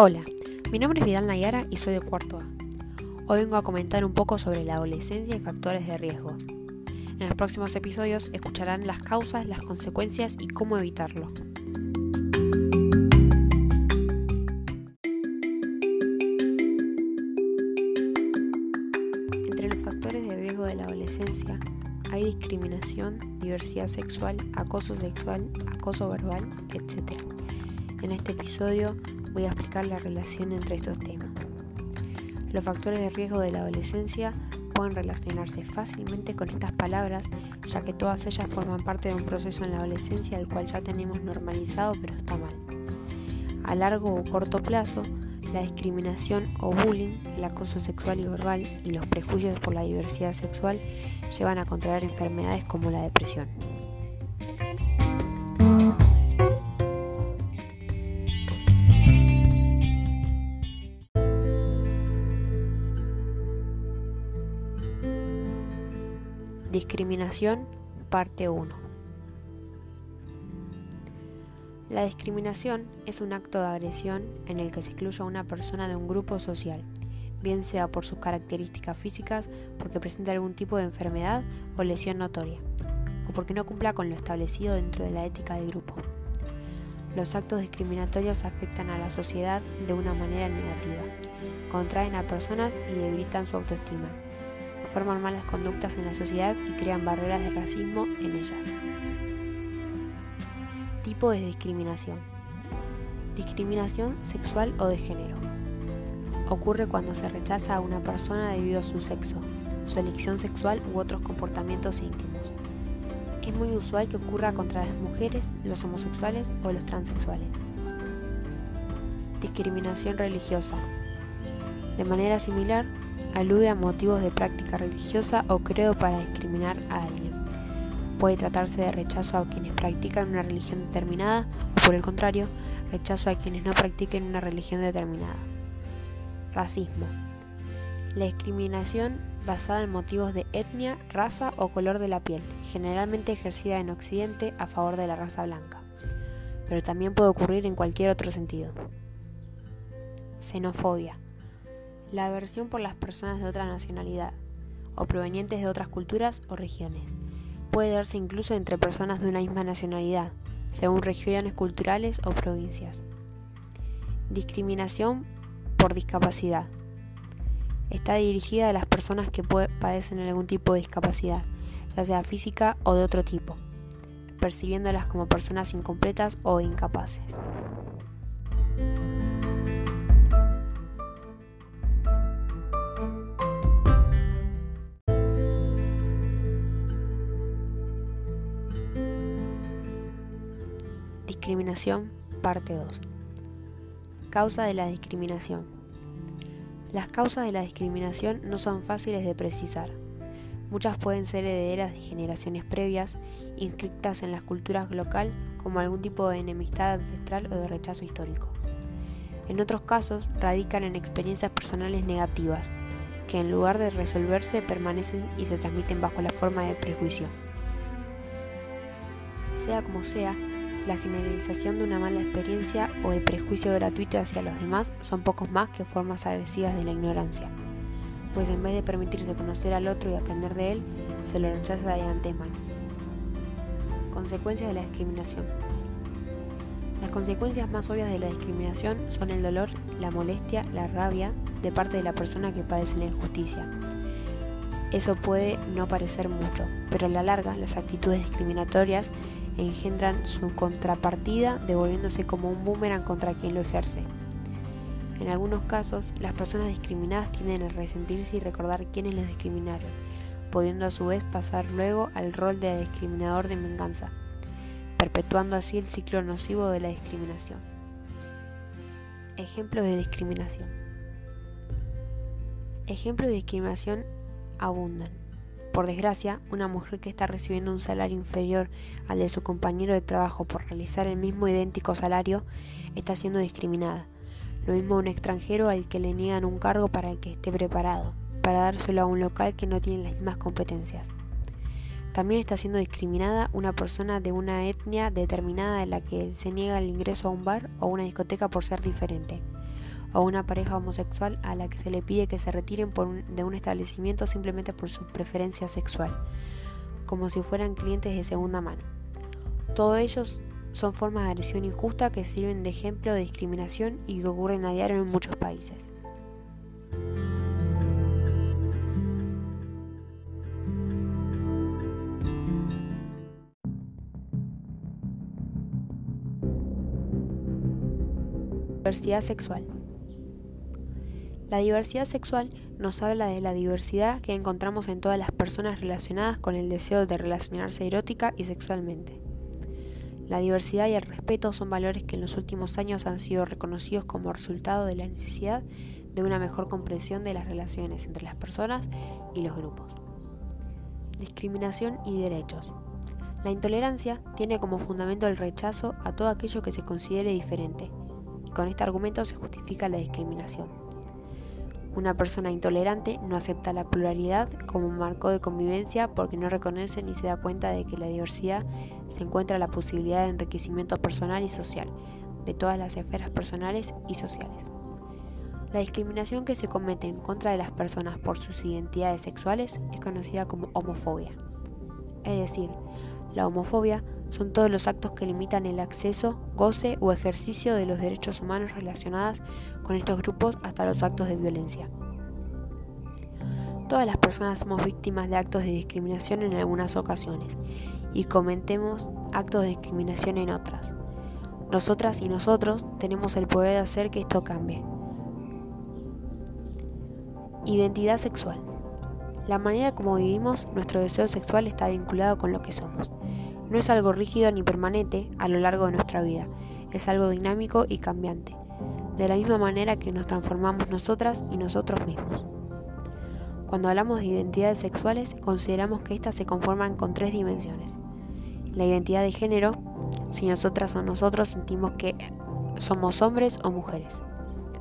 Hola, mi nombre es Vidal Nayara y soy de cuarto A. Hoy vengo a comentar un poco sobre la adolescencia y factores de riesgo. En los próximos episodios escucharán las causas, las consecuencias y cómo evitarlo. Entre los factores de riesgo de la adolescencia hay discriminación, diversidad sexual, acoso sexual, acoso verbal, etc. En este episodio voy a explicar la relación entre estos temas. Los factores de riesgo de la adolescencia pueden relacionarse fácilmente con estas palabras, ya que todas ellas forman parte de un proceso en la adolescencia el cual ya tenemos normalizado pero está mal. A largo o corto plazo, la discriminación o bullying, el acoso sexual y verbal y los prejuicios por la diversidad sexual llevan a contraer enfermedades como la depresión. Discriminación, parte 1. La discriminación es un acto de agresión en el que se excluye a una persona de un grupo social, bien sea por sus características físicas, porque presenta algún tipo de enfermedad o lesión notoria, o porque no cumpla con lo establecido dentro de la ética de grupo. Los actos discriminatorios afectan a la sociedad de una manera negativa, contraen a personas y debilitan su autoestima, forman malas conductas en la sociedad y crean barreras de racismo en ella. Tipo de discriminación. Discriminación sexual o de género. Ocurre cuando se rechaza a una persona debido a su sexo, su elección sexual u otros comportamientos íntimos. Es muy usual que ocurra contra las mujeres, los homosexuales o los transexuales. Discriminación religiosa. De manera similar, alude a motivos de práctica religiosa o credo para discriminar a alguien. Puede tratarse de rechazo a quienes practican una religión determinada o por el contrario, rechazo a quienes no practiquen una religión determinada. Racismo. La discriminación basada en motivos de etnia, raza o color de la piel, generalmente ejercida en Occidente a favor de la raza blanca, pero también puede ocurrir en cualquier otro sentido. Xenofobia la aversión por las personas de otra nacionalidad o provenientes de otras culturas o regiones. Puede darse incluso entre personas de una misma nacionalidad, según regiones culturales o provincias. Discriminación por discapacidad. Está dirigida a las personas que padecen algún tipo de discapacidad, ya sea física o de otro tipo, percibiéndolas como personas incompletas o incapaces. Discriminación, parte 2. Causa de la discriminación. Las causas de la discriminación no son fáciles de precisar. Muchas pueden ser herederas de generaciones previas, inscritas en las culturas local como algún tipo de enemistad ancestral o de rechazo histórico. En otros casos, radican en experiencias personales negativas, que en lugar de resolverse permanecen y se transmiten bajo la forma de prejuicio. Sea como sea, la generalización de una mala experiencia o el prejuicio gratuito hacia los demás son pocos más que formas agresivas de la ignorancia, pues en vez de permitirse conocer al otro y aprender de él, se lo rechaza de antemano. Consecuencias de la discriminación. Las consecuencias más obvias de la discriminación son el dolor, la molestia, la rabia de parte de la persona que padece la injusticia. Eso puede no parecer mucho, pero a la larga las actitudes discriminatorias engendran su contrapartida devolviéndose como un boomerang contra quien lo ejerce. En algunos casos, las personas discriminadas tienden a resentirse y recordar quiénes los discriminaron, pudiendo a su vez pasar luego al rol de discriminador de venganza, perpetuando así el ciclo nocivo de la discriminación. Ejemplos de discriminación. Ejemplos de discriminación abundan. Por desgracia, una mujer que está recibiendo un salario inferior al de su compañero de trabajo por realizar el mismo idéntico salario está siendo discriminada. Lo mismo un extranjero al que le niegan un cargo para el que esté preparado, para dárselo a un local que no tiene las mismas competencias. También está siendo discriminada una persona de una etnia determinada de la que se niega el ingreso a un bar o una discoteca por ser diferente, o una pareja homosexual a la que se le pide que se retiren de un establecimiento simplemente por su preferencia sexual, como si fueran clientes de segunda mano. Todos ellos son formas de agresión injusta que sirven de ejemplo de discriminación y que ocurren a diario en muchos países. Diversidad sexual. La diversidad sexual nos habla de la diversidad que encontramos en todas las personas relacionadas con el deseo de relacionarse erótica y sexualmente. La diversidad y el respeto son valores que en los últimos años han sido reconocidos como resultado de la necesidad de una mejor comprensión de las relaciones entre las personas y los grupos. Discriminación y derechos. La intolerancia tiene como fundamento el rechazo a todo aquello que se considere diferente, y con este argumento se justifica la discriminación. Una persona intolerante no acepta la pluralidad como marco de convivencia porque no reconoce ni se da cuenta de que la diversidad se encuentra la posibilidad de enriquecimiento personal y social de todas las esferas personales y sociales. La discriminación que se comete en contra de las personas por sus identidades sexuales es conocida como homofobia. Es decir, la homofobia son todos los actos que limitan el acceso, goce o ejercicio de los derechos humanos relacionados con estos grupos hasta los actos de violencia. Todas las personas somos víctimas de actos de discriminación en algunas ocasiones y cometemos actos de discriminación en otras. Nosotras y nosotros tenemos el poder de hacer que esto cambie. Identidad sexual. La manera como vivimos nuestro deseo sexual está vinculado con lo que somos. No es algo rígido ni permanente a lo largo de nuestra vida, es algo dinámico y cambiante, de la misma manera que nos transformamos nosotras y nosotros mismos. Cuando hablamos de identidades sexuales, consideramos que éstas se conforman con tres dimensiones. La identidad de género, si nosotras o nosotros sentimos que somos hombres o mujeres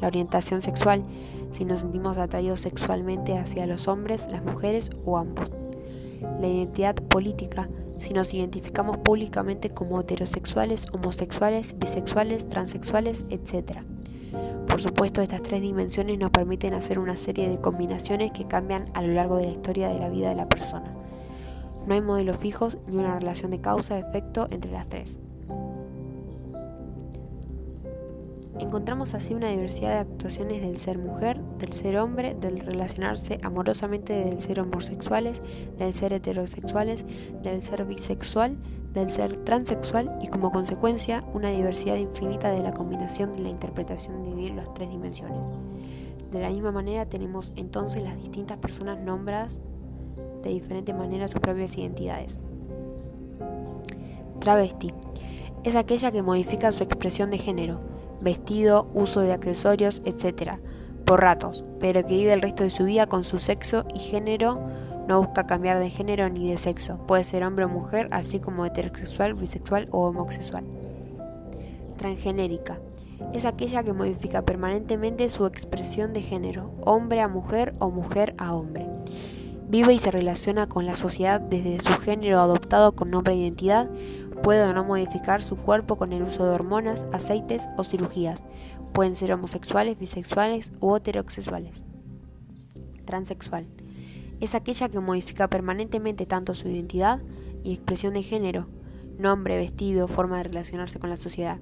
la orientación sexual, si nos sentimos atraídos sexualmente hacia los hombres, las mujeres o ambos. La identidad política, si nos identificamos públicamente como heterosexuales, homosexuales, bisexuales, transexuales, etc. Por supuesto, estas tres dimensiones nos permiten hacer una serie de combinaciones que cambian a lo largo de la historia de la vida de la persona. No hay modelos fijos ni una relación de causa-efecto entre las tres. Encontramos así una diversidad de actuaciones del ser mujer, del ser hombre, del relacionarse amorosamente, del ser homosexuales, del ser heterosexuales, del ser bisexual, del ser transexual y como consecuencia una diversidad infinita de la combinación de la interpretación de vivir las tres dimensiones. De la misma manera tenemos entonces las distintas personas nombradas de diferente manera sus propias identidades. Travesti es aquella que modifica su expresión de género vestido, uso de accesorios, etc., por ratos, pero que vive el resto de su vida con su sexo y género, no busca cambiar de género ni de sexo, puede ser hombre o mujer, así como heterosexual, bisexual o homosexual. Transgenérica. Es aquella que modifica permanentemente su expresión de género, hombre a mujer o mujer a hombre. Vive y se relaciona con la sociedad desde su género adoptado con nombre e identidad Puede o no modificar su cuerpo con el uso de hormonas, aceites o cirugías. Pueden ser homosexuales, bisexuales u heterosexuales. Transexual. Es aquella que modifica permanentemente tanto su identidad y expresión de género, nombre, vestido, forma de relacionarse con la sociedad,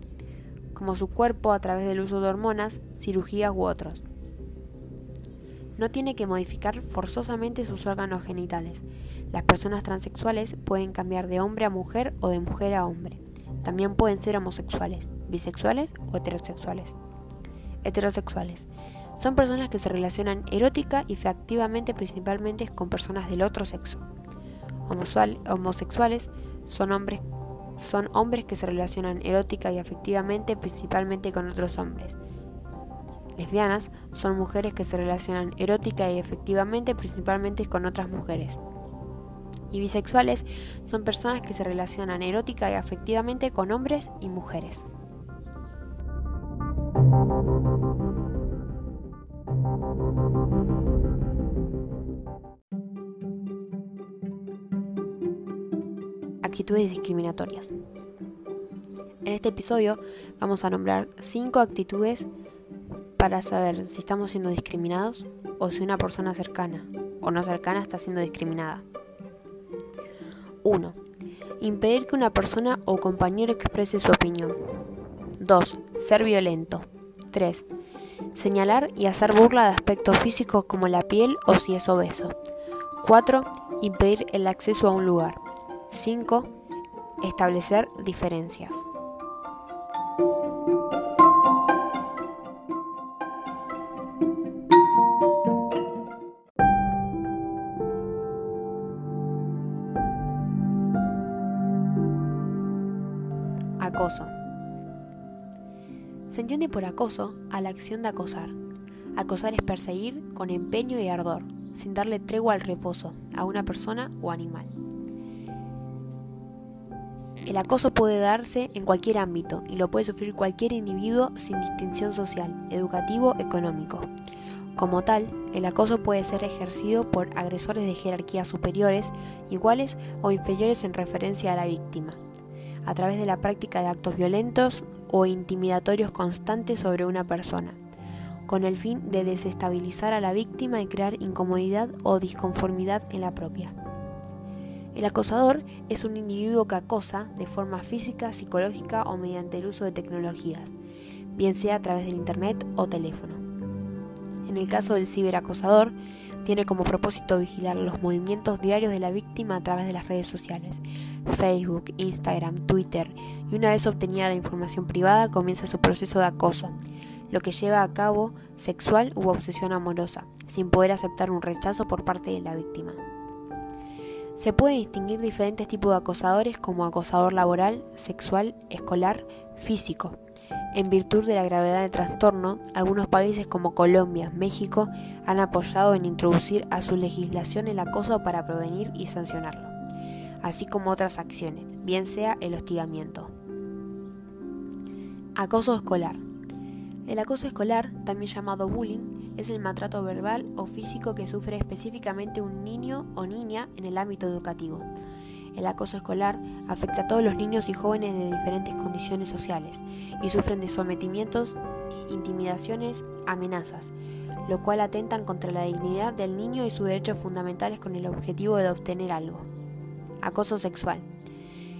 como su cuerpo a través del uso de hormonas, cirugías u otros. No tiene que modificar forzosamente sus órganos genitales, las personas transexuales pueden cambiar de hombre a mujer o de mujer a hombre. También pueden ser homosexuales, bisexuales o heterosexuales. Heterosexuales. Son personas que se relacionan erótica y afectivamente principalmente con personas del otro sexo. homosexuales son hombres, son hombres que se relacionan erótica y afectivamente principalmente con otros hombres. Lesbianas son mujeres que se relacionan erótica y efectivamente principalmente con otras mujeres y bisexuales son personas que se relacionan erótica y afectivamente con hombres y mujeres. Actitudes discriminatorias. En este episodio vamos a nombrar cinco actitudes para saber si estamos siendo discriminados o si una persona cercana o no cercana está siendo discriminada. 1. Impedir que una persona o compañero exprese su opinión. 2. Ser violento. 3. Señalar y hacer burla de aspectos físicos como la piel o si es obeso. 4. Impedir el acceso a un lugar. 5. Establecer diferencias. Se entiende por acoso a la acción de acosar. Acosar es perseguir con empeño y ardor, sin darle tregua al reposo, a una persona o animal. El acoso puede darse en cualquier ámbito y lo puede sufrir cualquier individuo sin distinción social, educativo, económico. Como tal, el acoso puede ser ejercido por agresores de jerarquías superiores, iguales o inferiores en referencia a la víctima, a través de la práctica de actos violentos o intimidatorios constantes sobre una persona, con el fin de desestabilizar a la víctima y crear incomodidad o disconformidad en la propia. El acosador es un individuo que acosa de forma física, psicológica o mediante el uso de tecnologías, bien sea a través del Internet o teléfono. En el caso del ciberacosador, tiene como propósito vigilar los movimientos diarios de la víctima a través de las redes sociales, Facebook, Instagram, Twitter, y una vez obtenida la información privada comienza su proceso de acoso, lo que lleva a cabo sexual u obsesión amorosa, sin poder aceptar un rechazo por parte de la víctima. Se puede distinguir diferentes tipos de acosadores como acosador laboral, sexual, escolar, físico. En virtud de la gravedad del trastorno, algunos países como Colombia, México han apoyado en introducir a su legislación el acoso para prevenir y sancionarlo, así como otras acciones, bien sea el hostigamiento. Acoso escolar. El acoso escolar, también llamado bullying, es el maltrato verbal o físico que sufre específicamente un niño o niña en el ámbito educativo. El acoso escolar afecta a todos los niños y jóvenes de diferentes condiciones sociales y sufren de sometimientos, intimidaciones, amenazas, lo cual atentan contra la dignidad del niño y sus derechos fundamentales con el objetivo de obtener algo. Acoso sexual.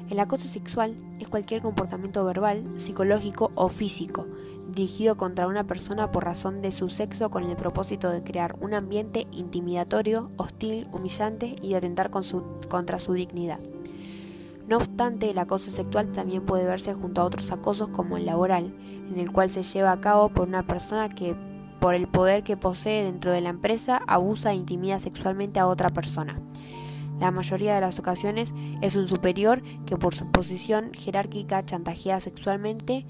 El acoso sexual es cualquier comportamiento verbal, psicológico o físico dirigido contra una persona por razón de su sexo con el propósito de crear un ambiente intimidatorio, hostil, humillante y de atentar contra su dignidad. No obstante, el acoso sexual también puede verse junto a otros acosos como el laboral, en el cual se lleva a cabo por una persona que, por el poder que posee dentro de la empresa, abusa e intimida sexualmente a otra persona. La mayoría de las ocasiones es un superior que por su posición jerárquica chantajea sexualmente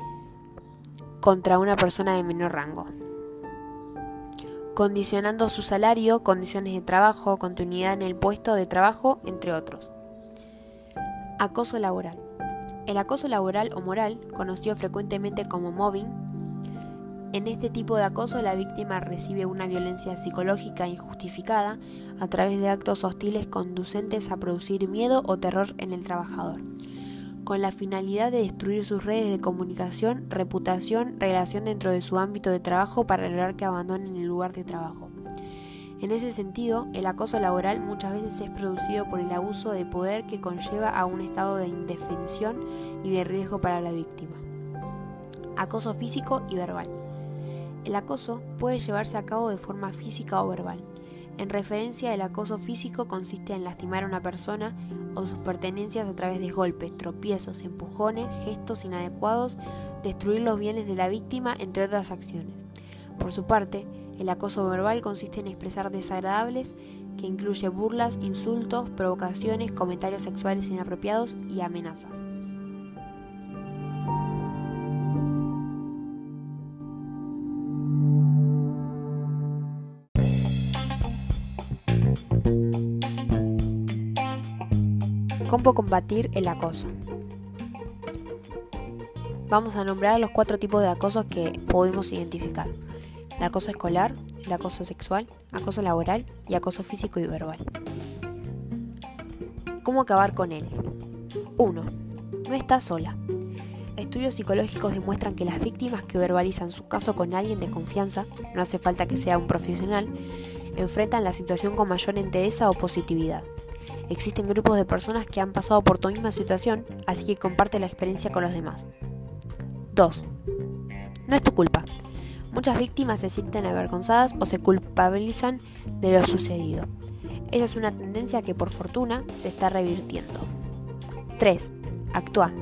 contra una persona de menor rango, condicionando su salario, condiciones de trabajo, continuidad en el puesto de trabajo, entre otros. Acoso laboral. El acoso laboral o moral, conocido frecuentemente como mobbing, en este tipo de acoso la víctima recibe una violencia psicológica injustificada a través de actos hostiles conducentes a producir miedo o terror en el trabajador con la finalidad de destruir sus redes de comunicación, reputación, relación dentro de su ámbito de trabajo para lograr que abandonen el lugar de trabajo. En ese sentido, el acoso laboral muchas veces es producido por el abuso de poder que conlleva a un estado de indefensión y de riesgo para la víctima. Acoso físico y verbal. El acoso puede llevarse a cabo de forma física o verbal. En referencia, el acoso físico consiste en lastimar a una persona o sus pertenencias a través de golpes, tropiezos, empujones, gestos inadecuados, destruir los bienes de la víctima, entre otras acciones. Por su parte, el acoso verbal consiste en expresar desagradables que incluye burlas, insultos, provocaciones, comentarios sexuales inapropiados y amenazas. ¿Cómo combatir el acoso? Vamos a nombrar los cuatro tipos de acosos que podemos identificar. El acoso escolar, el acoso sexual, acoso laboral y acoso físico y verbal. ¿Cómo acabar con él? 1. No estás sola. Estudios psicológicos demuestran que las víctimas que verbalizan su caso con alguien de confianza, no hace falta que sea un profesional, enfrentan la situación con mayor entereza o positividad. Existen grupos de personas que han pasado por tu misma situación, así que comparte la experiencia con los demás. 2. No es tu culpa. Muchas víctimas se sienten avergonzadas o se culpabilizan de lo sucedido. Esa es una tendencia que por fortuna se está revirtiendo. 3. Actúa.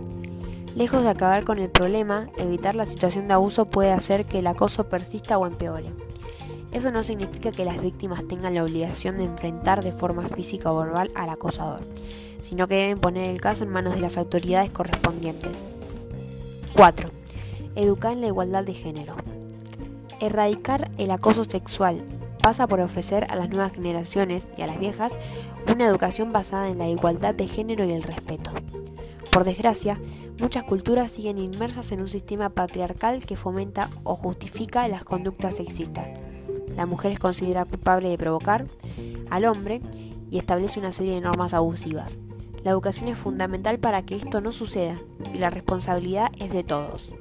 Lejos de acabar con el problema, evitar la situación de abuso puede hacer que el acoso persista o empeore. Eso no significa que las víctimas tengan la obligación de enfrentar de forma física o verbal al acosador, sino que deben poner el caso en manos de las autoridades correspondientes. 4. Educar en la igualdad de género. Erradicar el acoso sexual pasa por ofrecer a las nuevas generaciones y a las viejas una educación basada en la igualdad de género y el respeto. Por desgracia, muchas culturas siguen inmersas en un sistema patriarcal que fomenta o justifica las conductas sexistas. La mujer es considerada culpable de provocar al hombre y establece una serie de normas abusivas. La educación es fundamental para que esto no suceda y la responsabilidad es de todos.